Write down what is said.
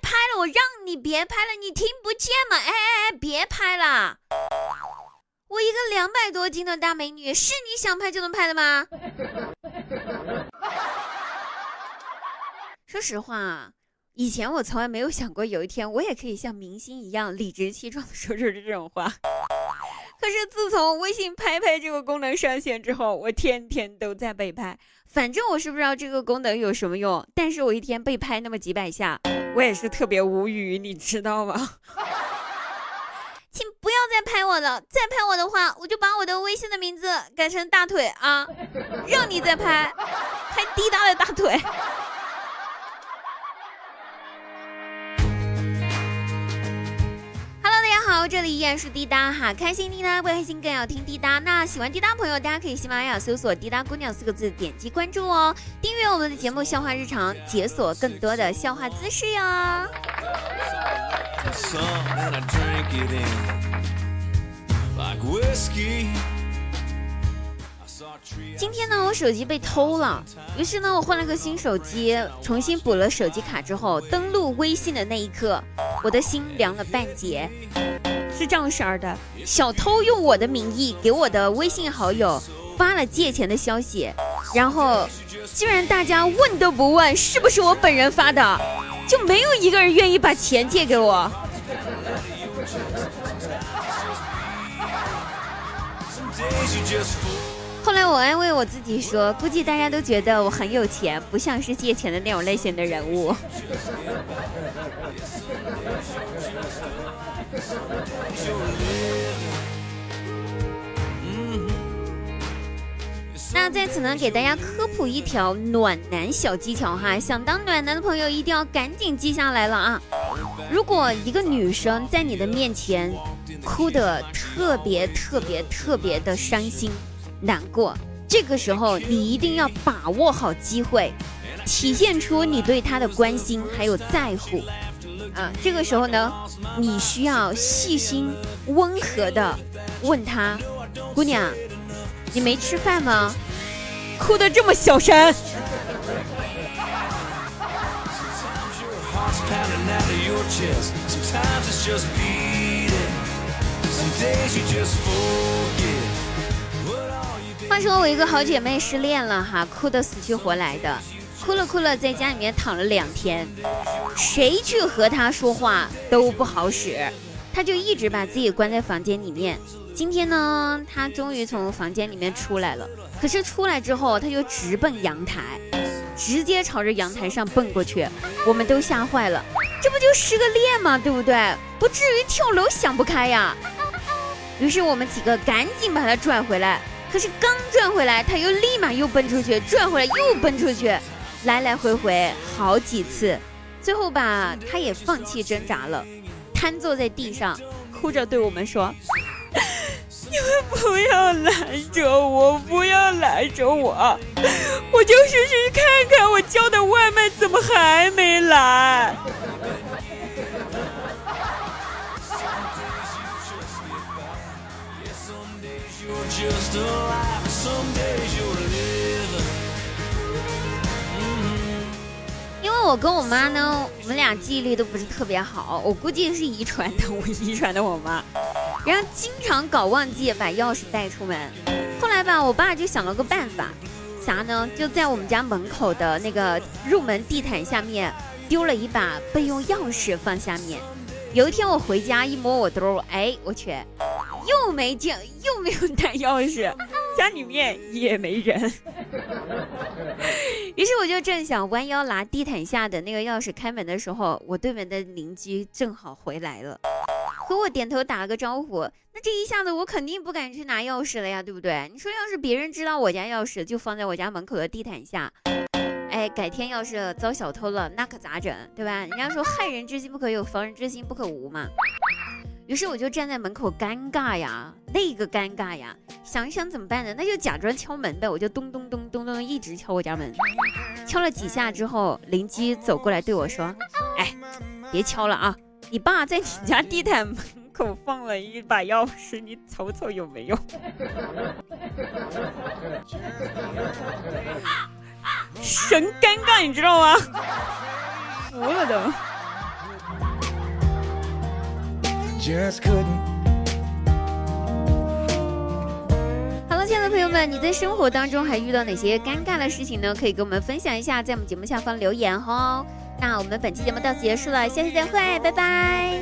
拍了，我让你别拍了，你听不见吗？哎哎哎，别拍了！我一个两百多斤的大美女，是你想拍就能拍的吗？说实话，以前我从来没有想过有一天我也可以像明星一样理直气壮的说出这种话。可是自从微信拍拍这个功能上线之后，我天天都在被拍。反正我是不知道这个功能有什么用，但是我一天被拍那么几百下，我也是特别无语，你知道吗？请不要再拍我了，再拍我的话，我就把我的微信的名字改成大腿啊！让你再拍，拍滴答的大腿。好，这里依然是滴答哈，开心滴答不开心更要听滴答。那喜欢滴答朋友，大家可以喜马拉雅搜索“滴答姑娘”四个字，点击关注哦，订阅我们的节目《笑话日常》，解锁更多的笑话姿势哟。今天呢，我手机被偷了，于是呢，我换了个新手机，重新补了手机卡之后，登录微信的那一刻，我的心凉了半截。是这样式儿的，小偷用我的名义给我的微信好友发了借钱的消息，然后居然大家问都不问是不是我本人发的，就没有一个人愿意把钱借给我。后来我安慰我自己说，估计大家都觉得我很有钱，不像是借钱的那种类型的人物。那在此呢，给大家科普一条暖男小技巧哈，想当暖男的朋友一定要赶紧记下来了啊！如果一个女生在你的面前哭得特别特别特别的伤心难过，这个时候你一定要把握好机会，体现出你对她的关心还有在乎。啊，这个时候呢，你需要细心温和的问他，姑娘，你没吃饭吗？哭得这么小声。话说我一个好姐妹失恋了哈，哭得死去活来的。哭了哭了，在家里面躺了两天，谁去和他说话都不好使，他就一直把自己关在房间里面。今天呢，他终于从房间里面出来了，可是出来之后，他就直奔阳台，直接朝着阳台上蹦过去。我们都吓坏了，这不就失个恋吗？对不对？不至于跳楼想不开呀。于是我们几个赶紧把他拽回来，可是刚拽回来，他又立马又奔出去，拽回来又奔出去。来来回回好几次，最后吧，他也放弃挣扎了，瘫坐在地上，哭着对我们说：“ 你们不要拦着我，不要拦着我，我就是去看看我叫的外卖怎么还没来。”我跟我妈呢，我们俩记忆力都不是特别好，我估计是遗传的，我遗传的我妈，然后经常搞忘记把钥匙带出门。后来吧，我爸就想了个办法，啥呢？就在我们家门口的那个入门地毯下面丢了一把备用钥匙放下面。有一天我回家一摸我兜，哎，我去，又没见，又没有带钥匙，家里面也没人。于是我就正想弯腰拿地毯下的那个钥匙开门的时候，我对门的邻居正好回来了，和我点头打了个招呼。那这一下子我肯定不敢去拿钥匙了呀，对不对？你说要是别人知道我家钥匙就放在我家门口的地毯下，哎，改天要是遭小偷了，那可咋整？对吧？人家说害人之心不可有，防人之心不可无嘛。于是我就站在门口，尴尬呀，那个尴尬呀，想一想怎么办呢？那就假装敲门呗，我就咚咚咚咚咚一直敲我家门，敲了几下之后，邻居走过来对我说：“哎，别敲了啊，你爸在你家地毯门口放了一把钥匙，你瞅瞅有没有？”神尴尬，你知道吗？服了都。好了，亲爱的朋友们，你在生活当中还遇到哪些尴尬的事情呢？可以跟我们分享一下，在我们节目下方留言哦。那我们本期节目到此结束了，下期再会，拜拜。